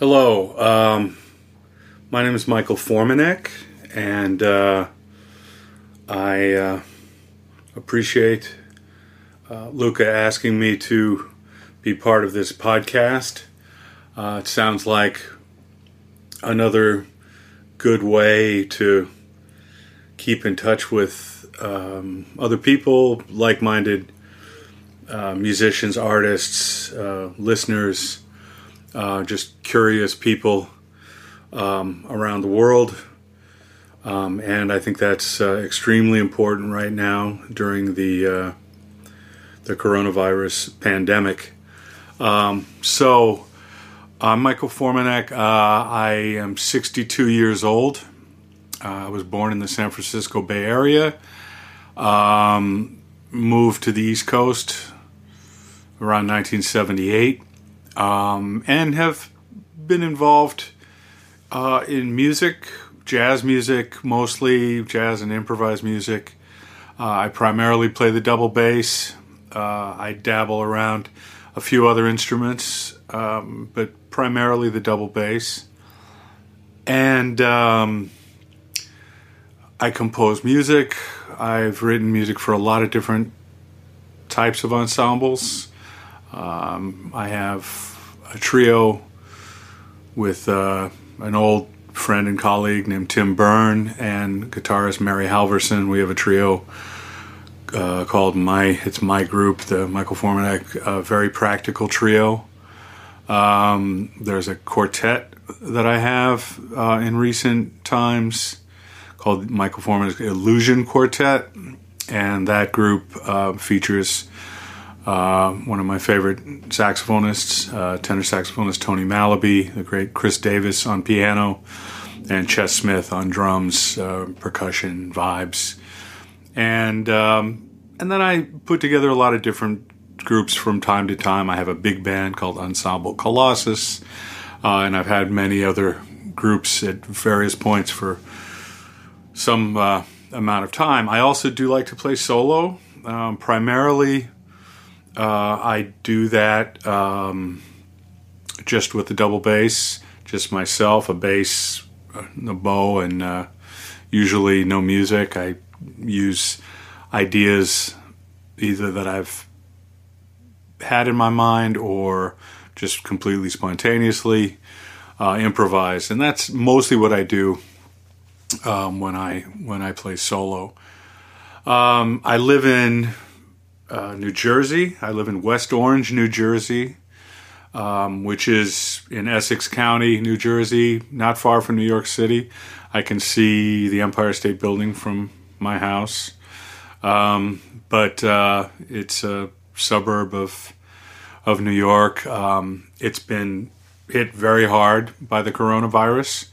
Hello, um, my name is Michael Formanek, and uh, I uh, appreciate uh, Luca asking me to be part of this podcast. Uh, it sounds like another good way to keep in touch with um, other people, like minded uh, musicians, artists, uh, listeners uh, just curious people um, around the world. Um, and I think that's uh, extremely important right now during the uh, the coronavirus pandemic. Um, so, I'm Michael Formanek. Uh, I am 62 years old. Uh, I was born in the San Francisco Bay Area. Um, moved to the East Coast around 1978 um, and have been involved uh, in music, jazz music, mostly jazz and improvised music. Uh, I primarily play the double bass. Uh, I dabble around a few other instruments, um, but primarily the double bass. And um, I compose music. I've written music for a lot of different types of ensembles. Um, I have a trio with uh, an old friend and colleague named Tim Byrne and guitarist Mary Halverson. We have a trio uh, called My It's My Group, the Michael Formanek uh, Very Practical Trio. Um, there's a quartet that I have uh, in recent times called Michael Formanek Illusion Quartet, and that group uh, features uh, one of my favorite saxophonists, uh, tenor saxophonist Tony Malaby, the great Chris Davis on piano, and Ches Smith on drums, uh, percussion, vibes, and um, and then I put together a lot of different groups from time to time. I have a big band called Ensemble Colossus, uh, and I've had many other groups at various points for some uh, amount of time. I also do like to play solo, um, primarily uh, I do that um, just with the double bass, just myself, a bass, a bow, and uh, usually no music. I use ideas either that I've had in my mind or just completely spontaneously uh, improvise, and that's mostly what I do um, when I when I play solo. Um, I live in uh, New Jersey. I live in West Orange, New Jersey, um, which is in Essex County, New Jersey, not far from New York City. I can see the Empire State Building from my house, um, but uh, it's a suburb of of New York. Um, it's been hit very hard by the coronavirus.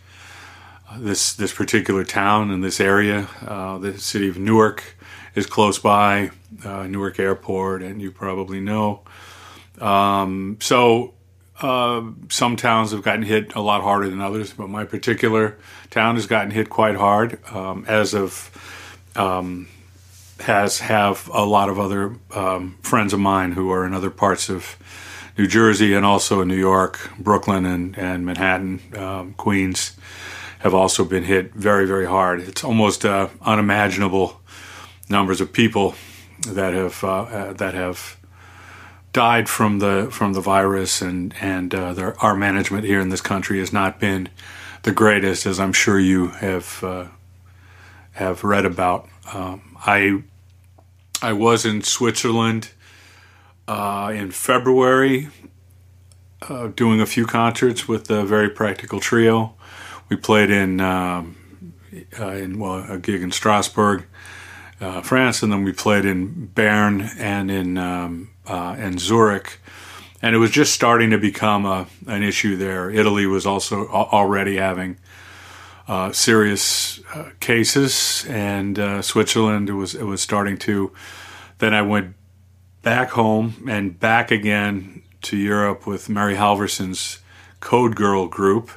Uh, this this particular town and this area, uh, the city of Newark, is close by, uh, Newark Airport, and you probably know. Um, so uh, some towns have gotten hit a lot harder than others, but my particular town has gotten hit quite hard, um, as of um, has have a lot of other um, friends of mine who are in other parts of New Jersey and also in New York, Brooklyn, and and Manhattan, um, Queens have also been hit very very hard. It's almost uh, unimaginable numbers of people that have uh, uh, that have died from the from the virus, and and uh, their, our management here in this country has not been the greatest, as I'm sure you have uh, have read about. Um, I I was in Switzerland in February, uh, doing a few concerts with the Very Practical Trio. We played in um, uh, in well a gig in Strasbourg, uh, France, and then we played in Bern and in um, uh, and Zurich. And it was just starting to become a, an issue there. Italy was also already having uh, serious uh, cases, and uh, Switzerland it was it was starting to. Then I went back home and back again to Europe with Mary Halverson's Code Girl group,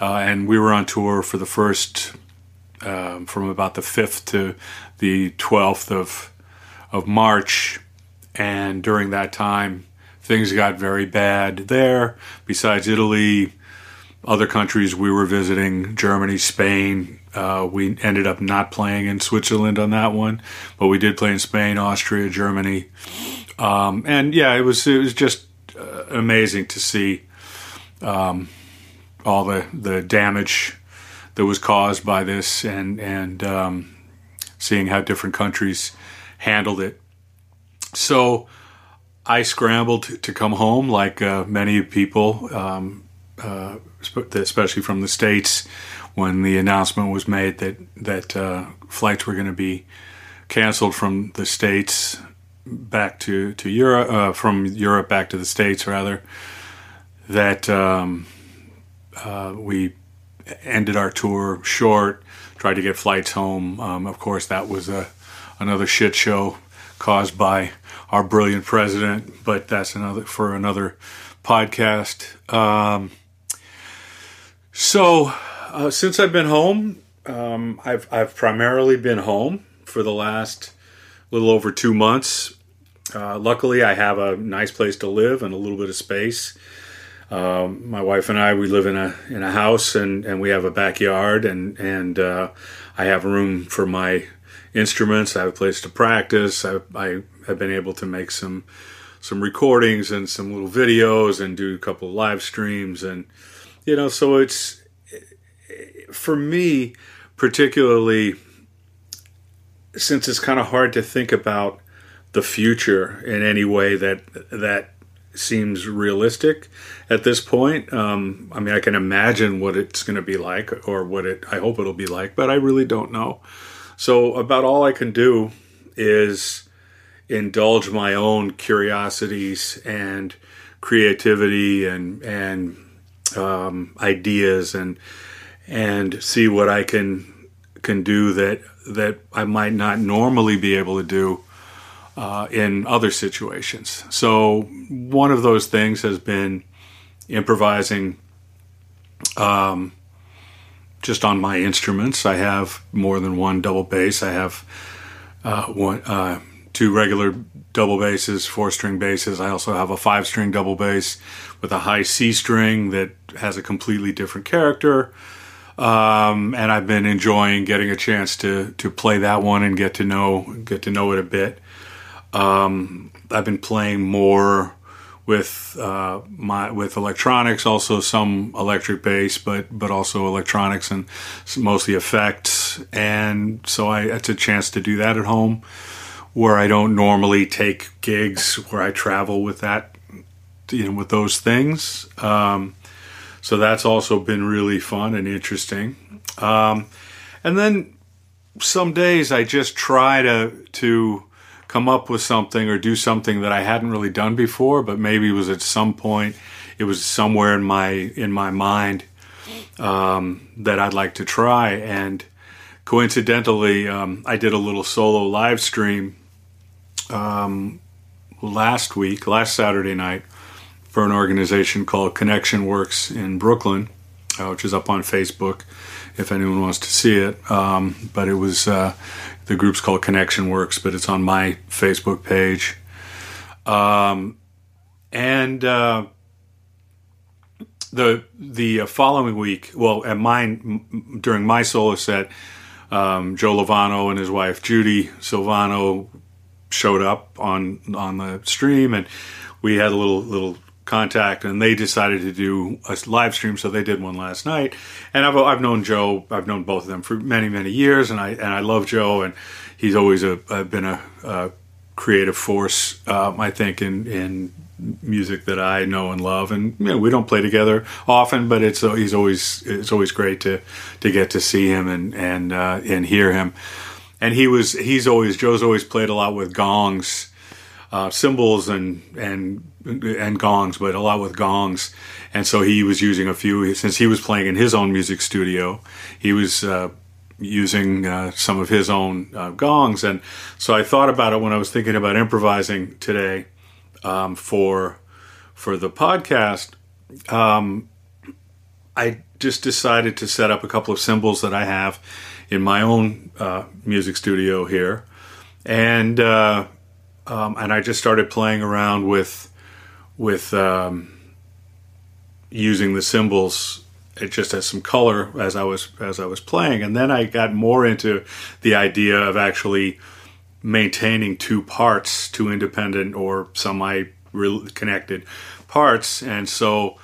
uh, and we were on tour for the first um, from about the fifth to the twelfth of of March, and during that time things got very bad there. Besides Italy, other countries we were visiting Germany, Spain. Uh, we ended up not playing in Switzerland on that one, but we did play in Spain, Austria, Germany, um, and yeah, it was it was just uh, amazing to see um, all the the damage that was caused by this, and and um, seeing how different countries handled it. So. I scrambled to, come home, like uh, many people. Um, uh, especially from the states, when the announcement was made that that uh, flights were going to be canceled from the states back to to Europe, uh, from Europe back to the states, rather. That um, uh, we ended our tour short, tried to get flights home. Um, of course, that was a another shit show caused by our brilliant president, but that's another for another podcast. Um, so, uh, since I've been home, um, I've I've primarily been home for the last little over two months. Uh, luckily, I have a nice place to live and a little bit of space. Um, my wife and I we live in a in a house and, and we have a backyard and and uh, I have room for my instruments. I have a place to practice. I, I have been able to make some some recordings and some little videos and do a couple of live streams and you know so it's for me particularly since it's kind of hard to think about the future in any way that that seems realistic at this point um, i mean i can imagine what it's going to be like or what it i hope it'll be like but i really don't know so about all i can do is indulge my own curiosities and creativity and and um, ideas and and see what I can can do that that I might not normally be able to do uh, in other situations. So one of those things has been improvising um, just on my instruments. I have more than one double bass. I have uh, one uh, two regular double basses, four string basses. I also have a five string double bass with a high C string that has a completely different character. Um, and I've been enjoying getting a chance to to play that one and get to know get to know it a bit. Um, I've been playing more with uh, my with electronics, also some electric bass, but but also electronics and mostly effects. And so I it's a chance to do that at home where I don't normally take gigs where I travel with that, you know, with those things. Um, so that's also been really fun and interesting. Um, and then some days I just try to to come up with something or do something that I hadn't really done before, but maybe it was at some point it was somewhere in my in my mind um, that I'd like to try. And coincidentally, um, I did a little solo live stream um, last week, last Saturday night, for an organization called Connection Works in Brooklyn, uh, which is up on Facebook if anyone wants to see it. Um, but it was uh, the group's called Connection Works, but it's on my Facebook page. Um, and uh, the the following week, well, at mine during my solo set, um, Joe Lovano and his wife Judy Silvano showed up on on the stream and we had a little little contact, and they decided to do a live stream, so they did one last night. And I've I've known Joe, I've known both of them for many many years, and I and I love Joe, and he's always a, been a, a, creative force, um, I think, in in music that I know and love. And you know, we don't play together often, but it's he's always it's always great to to get to see him and and uh, and hear him. And he was he's always Joe's always played a lot with gongs. Uh, cymbals and and and gongs, but a lot with gongs, and so he was using a few since he was playing in his own music studio. He was uh, using uh, some of his own uh, gongs, and so I thought about it when I was thinking about improvising today um, for for the podcast, um, I just decided to set up a couple of symbols that I have in my own uh, music studio here, and uh, um, and I just started playing around with with um, using the symbols it just has some color as I was as I was playing, and then I got more into the idea of actually maintaining two parts, two independent or semi connected parts. And so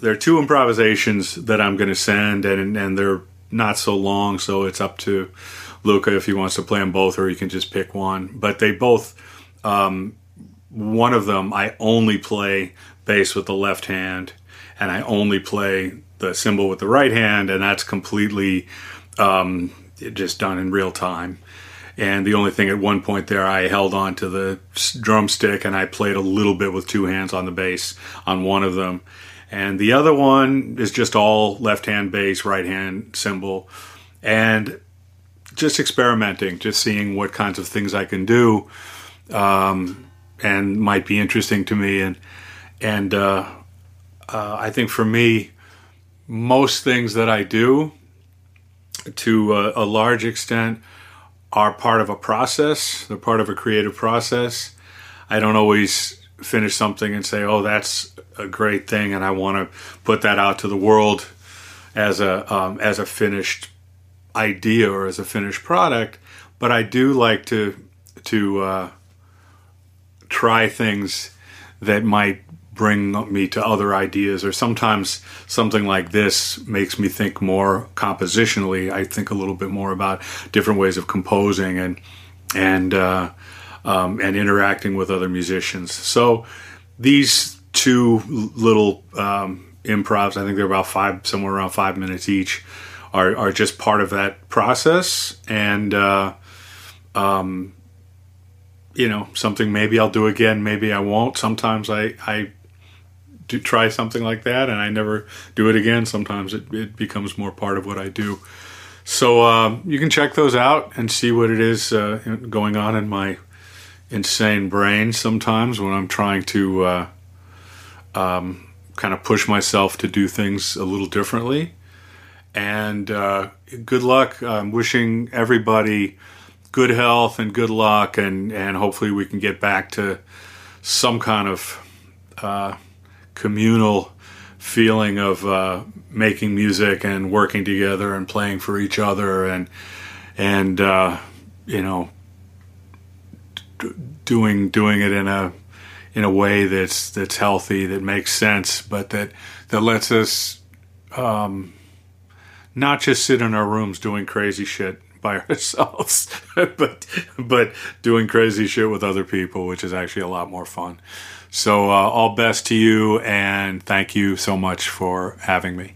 there are two improvisations that I'm going to send, and and they're not so long, so it's up to Luca if he wants to play them both, or he can just pick one. But they both, um, one of them, I only play bass with the left hand, and I only play the cymbal with the right hand, and that's completely um, just done in real time. And the only thing at one point there, I held on to the drumstick and I played a little bit with two hands on the bass on one of them. And the other one is just all left hand bass, right hand cymbal. And just experimenting, just seeing what kinds of things I can do um, and might be interesting to me. And, and uh, uh, I think for me, most things that I do to a, a large extent are part of a process. They're part of a creative process. I don't always finish something and say, "Oh, that's a great thing," and I want to put that out to the world as a um, as a finished idea or as a finished product. But I do like to to uh, try things that might bring me to other ideas or sometimes something like this makes me think more compositionally. I think a little bit more about different ways of composing and and uh, um, and interacting with other musicians. So these two little um, improvs i think they're about five somewhere around five minutes each are, are just part of that process. And uh, um, you know something maybe i'll do again maybe i won't sometimes i i do try something like that and I never do it again. Sometimes it, it becomes more part of what I do. So um, you can check those out and see what it is uh, going on in my insane brain sometimes when I'm trying to uh, um, kind of push myself to do things a little differently. And uh, good luck. I'm wishing everybody good health and good luck, and, and hopefully we can get back to some kind of uh, communal feeling of uh, making music and working together and playing for each other and and uh, you know d- doing doing it in a in a way that's that's healthy that makes sense but that that lets us um, not just sit in our rooms doing crazy shit by ourselves but but doing crazy shit with other people which is actually a lot more fun so, uh, all best to you, and thank you so much for having me.